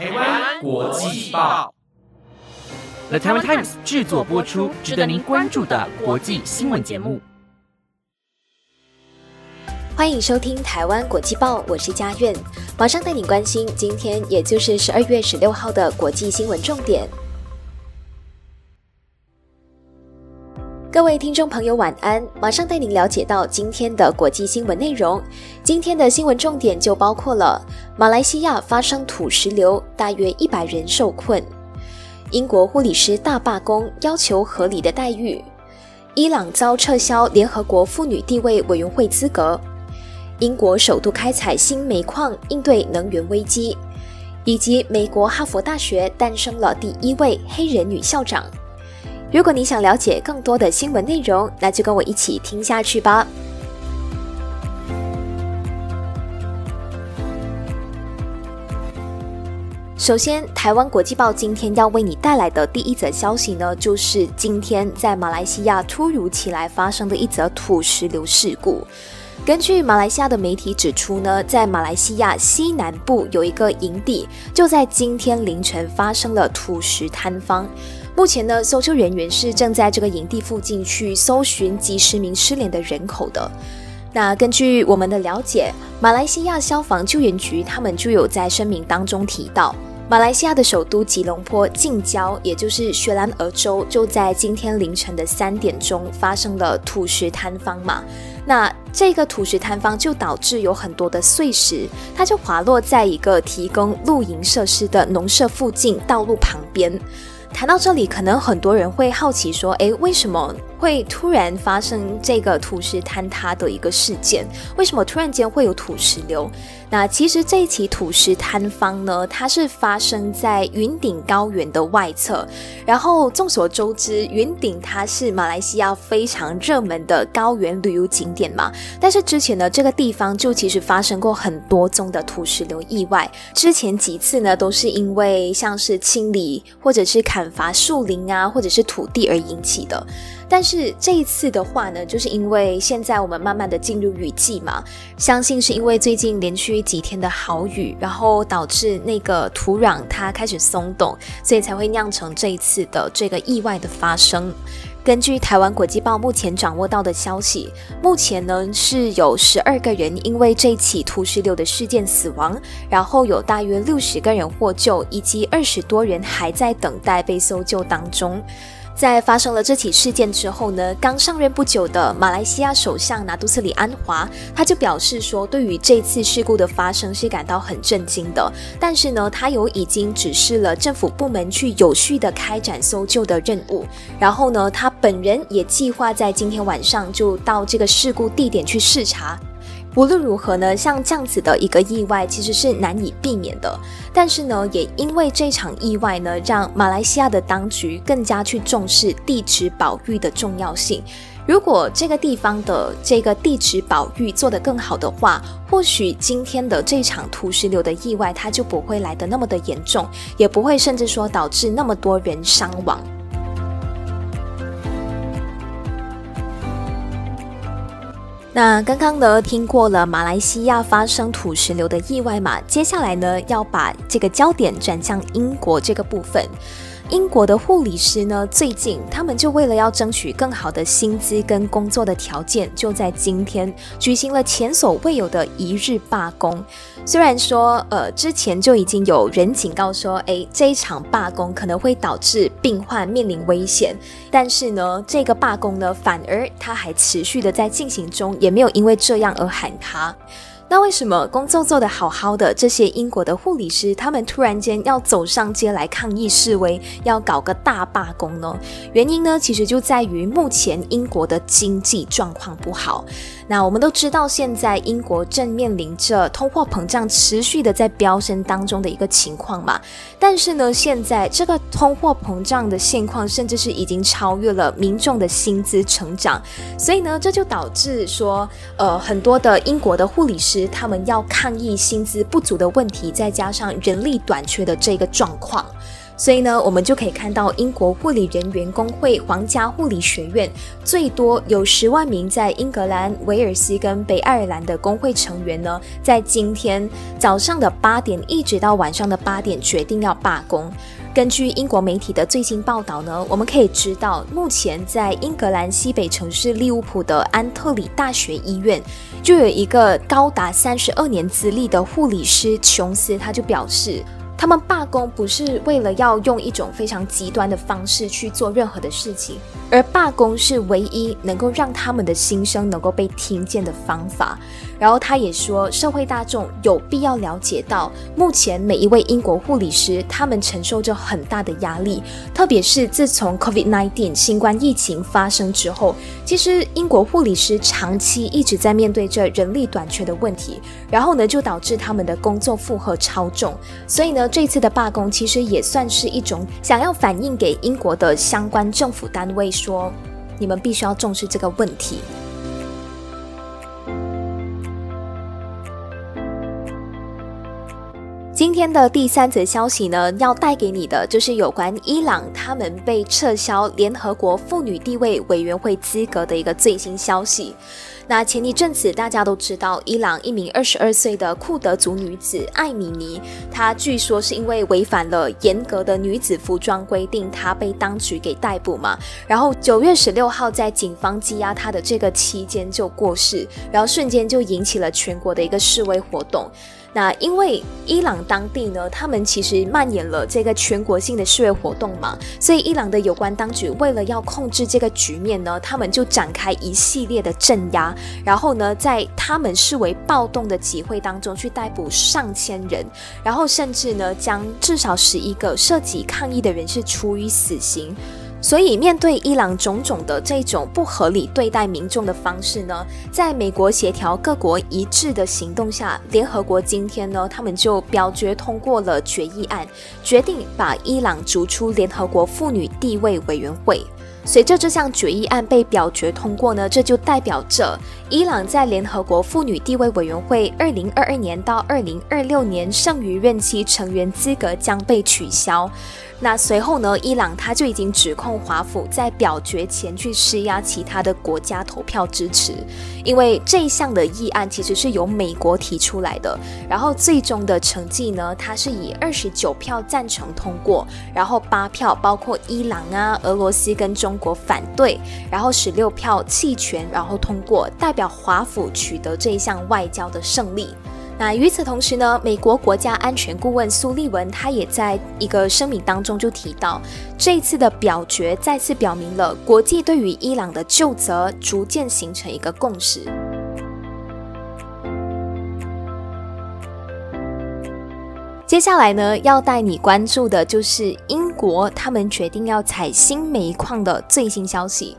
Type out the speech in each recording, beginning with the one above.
台湾国际报，The Taiwan Times 制作播出，值得您关注的国际新闻节目。欢迎收听《台湾国际报》，我是佳苑，马上带你关心今天，也就是十二月十六号的国际新闻重点。各位听众朋友，晚安！马上带您了解到今天的国际新闻内容。今天的新闻重点就包括了：马来西亚发生土石流，大约一百人受困；英国护理师大罢工，要求合理的待遇；伊朗遭撤销联合国妇女地位委员会资格；英国首度开采新煤矿，应对能源危机；以及美国哈佛大学诞生了第一位黑人女校长。如果你想了解更多的新闻内容，那就跟我一起听下去吧。首先，台湾国际报今天要为你带来的第一则消息呢，就是今天在马来西亚突如其来发生的一则土石流事故。根据马来西亚的媒体指出呢，在马来西亚西南部有一个营地，就在今天凌晨发生了土石坍方。目前呢，搜救人员是正在这个营地附近去搜寻几十名失联的人口的。那根据我们的了解，马来西亚消防救援局他们就有在声明当中提到，马来西亚的首都吉隆坡近郊，也就是雪兰莪州，就在今天凌晨的三点钟发生了土石坍方嘛。那这个土石坍方就导致有很多的碎石，它就滑落在一个提供露营设施的农舍附近道路旁边。谈到这里，可能很多人会好奇说：“诶，为什么？”会突然发生这个土石坍塌的一个事件，为什么突然间会有土石流？那其实这一起土石坍方呢，它是发生在云顶高原的外侧。然后众所周知，云顶它是马来西亚非常热门的高原旅游景点嘛。但是之前呢，这个地方就其实发生过很多宗的土石流意外。之前几次呢，都是因为像是清理或者是砍伐树林啊，或者是土地而引起的。但是是这一次的话呢，就是因为现在我们慢慢的进入雨季嘛，相信是因为最近连续几天的好雨，然后导致那个土壤它开始松动，所以才会酿成这一次的这个意外的发生。根据台湾国际报目前掌握到的消息，目前呢是有十二个人因为这起土石流的事件死亡，然后有大约六十个人获救，以及二十多人还在等待被搜救当中。在发生了这起事件之后呢，刚上任不久的马来西亚首相拿督斯里安华，他就表示说，对于这次事故的发生是感到很震惊的。但是呢，他有已经指示了政府部门去有序的开展搜救的任务。然后呢，他本人也计划在今天晚上就到这个事故地点去视察。无论如何呢，像这样子的一个意外其实是难以避免的。但是呢，也因为这场意外呢，让马来西亚的当局更加去重视地质保育的重要性。如果这个地方的这个地质保育做得更好的话，或许今天的这场土石流的意外它就不会来得那么的严重，也不会甚至说导致那么多人伤亡。那刚刚呢，听过了马来西亚发生土石流的意外嘛？接下来呢，要把这个焦点转向英国这个部分。英国的护理师呢，最近他们就为了要争取更好的薪资跟工作的条件，就在今天举行了前所未有的一日罢工。虽然说，呃，之前就已经有人警告说，诶，这一场罢工可能会导致病患面临危险，但是呢，这个罢工呢，反而它还持续的在进行中，也没有因为这样而喊卡。那为什么工作做得好好的这些英国的护理师，他们突然间要走上街来抗议示威，要搞个大罢工呢？原因呢，其实就在于目前英国的经济状况不好。那我们都知道，现在英国正面临着通货膨胀持续的在飙升当中的一个情况嘛。但是呢，现在这个通货膨胀的现况，甚至是已经超越了民众的薪资成长。所以呢，这就导致说，呃，很多的英国的护理师他们要抗议薪资不足的问题，再加上人力短缺的这个状况。所以呢，我们就可以看到英国护理人员工会皇家护理学院最多有十万名在英格兰、威尔斯跟北爱尔兰的工会成员呢，在今天早上的八点一直到晚上的八点决定要罢工。根据英国媒体的最新报道呢，我们可以知道，目前在英格兰西北城市利物浦的安特里大学医院，就有一个高达三十二年资历的护理师琼斯，他就表示。他们罢工不是为了要用一种非常极端的方式去做任何的事情，而罢工是唯一能够让他们的心声能够被听见的方法。然后他也说，社会大众有必要了解到，目前每一位英国护理师他们承受着很大的压力，特别是自从 COVID-19 新冠疫情发生之后，其实英国护理师长期一直在面对着人力短缺的问题，然后呢就导致他们的工作负荷超重，所以呢。这次的罢工其实也算是一种想要反映给英国的相关政府单位说，你们必须要重视这个问题。今天的第三则消息呢，要带给你的就是有关伊朗他们被撤销联合国妇女地位委员会资格的一个最新消息。那前一阵子，大家都知道，伊朗一名二十二岁的库德族女子艾米尼，她据说是因为违反了严格的女子服装规定，她被当局给逮捕嘛。然后九月十六号，在警方羁押她的这个期间就过世，然后瞬间就引起了全国的一个示威活动。那因为伊朗当地呢，他们其实蔓延了这个全国性的示威活动嘛，所以伊朗的有关当局为了要控制这个局面呢，他们就展开一系列的镇压，然后呢，在他们视为暴动的集会当中去逮捕上千人，然后甚至呢，将至少十一个涉及抗议的人士处以死刑。所以，面对伊朗种种的这种不合理对待民众的方式呢，在美国协调各国一致的行动下，联合国今天呢，他们就表决通过了决议案，决定把伊朗逐出联合国妇女地位委员会。随着这项决议案被表决通过呢，这就代表着伊朗在联合国妇女地位委员会二零二二年到二零二六年剩余任期成员资格将被取消。那随后呢？伊朗他就已经指控华府在表决前去施压其他的国家投票支持，因为这一项的议案其实是由美国提出来的，然后最终的成绩呢，它是以二十九票赞成通过，然后八票包括伊朗啊、俄罗斯跟中国反对，然后十六票弃权，然后通过，代表华府取得这一项外交的胜利。那与此同时呢，美国国家安全顾问苏利文他也在一个声明当中就提到，这一次的表决再次表明了国际对于伊朗的救责逐渐形成一个共识。接下来呢，要带你关注的就是英国他们决定要采新煤矿的最新消息。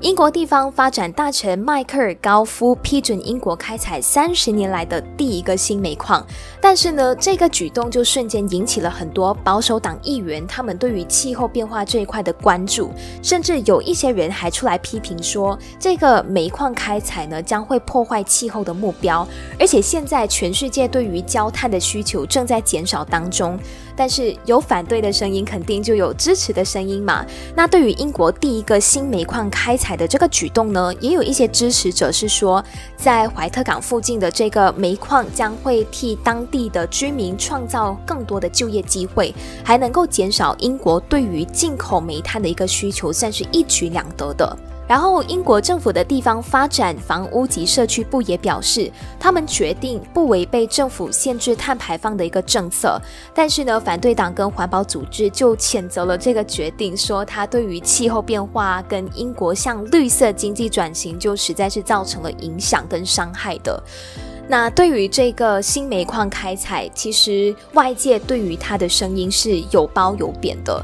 英国地方发展大臣迈克尔·高夫批准英国开采三十年来的第一个新煤矿，但是呢，这个举动就瞬间引起了很多保守党议员他们对于气候变化这一块的关注，甚至有一些人还出来批评说，这个煤矿开采呢将会破坏气候的目标，而且现在全世界对于焦炭的需求正在减少当中。但是有反对的声音，肯定就有支持的声音嘛。那对于英国第一个新煤矿开采的这个举动呢，也有一些支持者是说，在怀特港附近的这个煤矿将会替当地的居民创造更多的就业机会，还能够减少英国对于进口煤炭的一个需求，算是一举两得的。然后，英国政府的地方发展、房屋及社区部也表示，他们决定不违背政府限制碳排放的一个政策。但是呢，反对党跟环保组织就谴责了这个决定，说它对于气候变化跟英国向绿色经济转型就实在是造成了影响跟伤害的。那对于这个新煤矿开采，其实外界对于它的声音是有褒有贬的。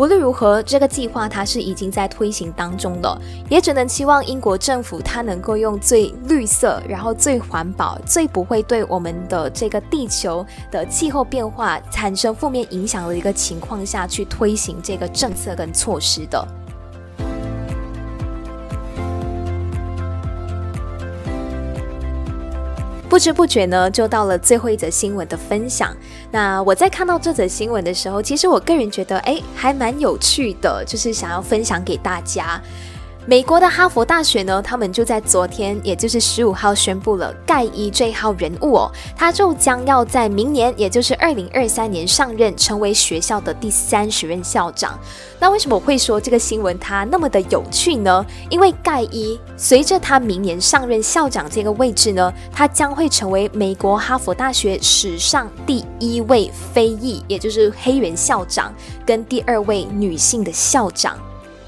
无论如何，这个计划它是已经在推行当中的，也只能期望英国政府它能够用最绿色、然后最环保、最不会对我们的这个地球的气候变化产生负面影响的一个情况下去推行这个政策跟措施的。不知不觉呢，就到了最后一则新闻的分享。那我在看到这则新闻的时候，其实我个人觉得，哎，还蛮有趣的，就是想要分享给大家。美国的哈佛大学呢，他们就在昨天，也就是十五号宣布了盖伊这一号人物哦，他就将要在明年，也就是二零二三年上任，成为学校的第三十任校长。那为什么会说这个新闻它那么的有趣呢？因为盖伊随着他明年上任校长这个位置呢，他将会成为美国哈佛大学史上第一位非裔，也就是黑人校长，跟第二位女性的校长。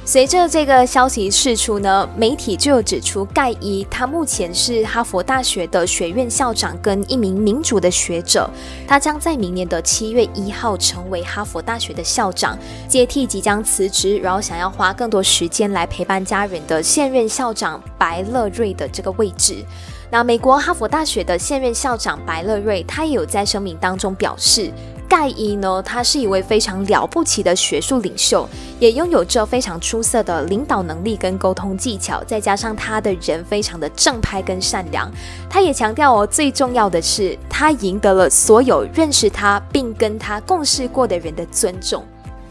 随着这个消息释出呢，媒体就指出，盖伊他目前是哈佛大学的学院校长跟一名民主的学者，他将在明年的七月一号成为哈佛大学的校长，接替即将辞职，然后想要花更多时间来陪伴家人的现任校长白乐瑞的这个位置。那美国哈佛大学的现任校长白乐瑞，他也有在声明当中表示。盖伊呢，他是一位非常了不起的学术领袖，也拥有着非常出色的领导能力跟沟通技巧，再加上他的人非常的正派跟善良。他也强调哦，最重要的是他赢得了所有认识他并跟他共事过的人的尊重。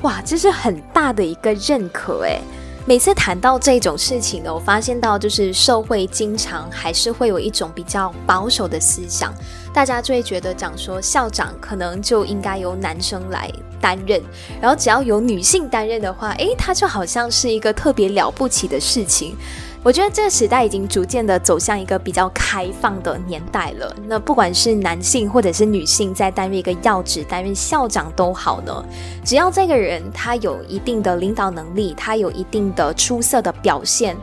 哇，这是很大的一个认可诶。每次谈到这种事情呢，我发现到就是社会经常还是会有一种比较保守的思想。大家就会觉得讲说校长可能就应该由男生来担任，然后只要有女性担任的话，诶，他就好像是一个特别了不起的事情。我觉得这个时代已经逐渐的走向一个比较开放的年代了。那不管是男性或者是女性在担任一个要职、担任校长都好呢，只要这个人他有一定的领导能力，他有一定的出色的表现。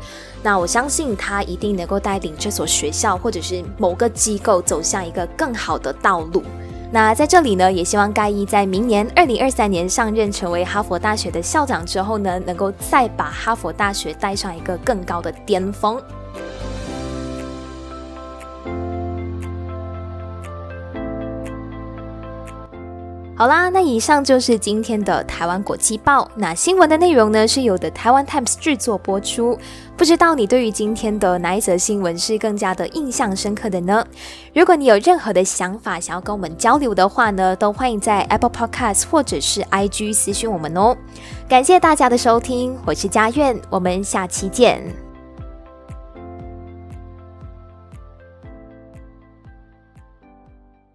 那我相信他一定能够带领这所学校或者是某个机构走向一个更好的道路。那在这里呢，也希望盖伊在明年二零二三年上任成为哈佛大学的校长之后呢，能够再把哈佛大学带上一个更高的巅峰。好啦，那以上就是今天的台湾国际报。那新闻的内容呢，是由的台湾 Times 制作播出。不知道你对于今天的哪一则新闻是更加的印象深刻的呢？如果你有任何的想法想要跟我们交流的话呢，都欢迎在 Apple Podcast 或者是 IG 私讯我们哦。感谢大家的收听，我是佳苑，我们下期见。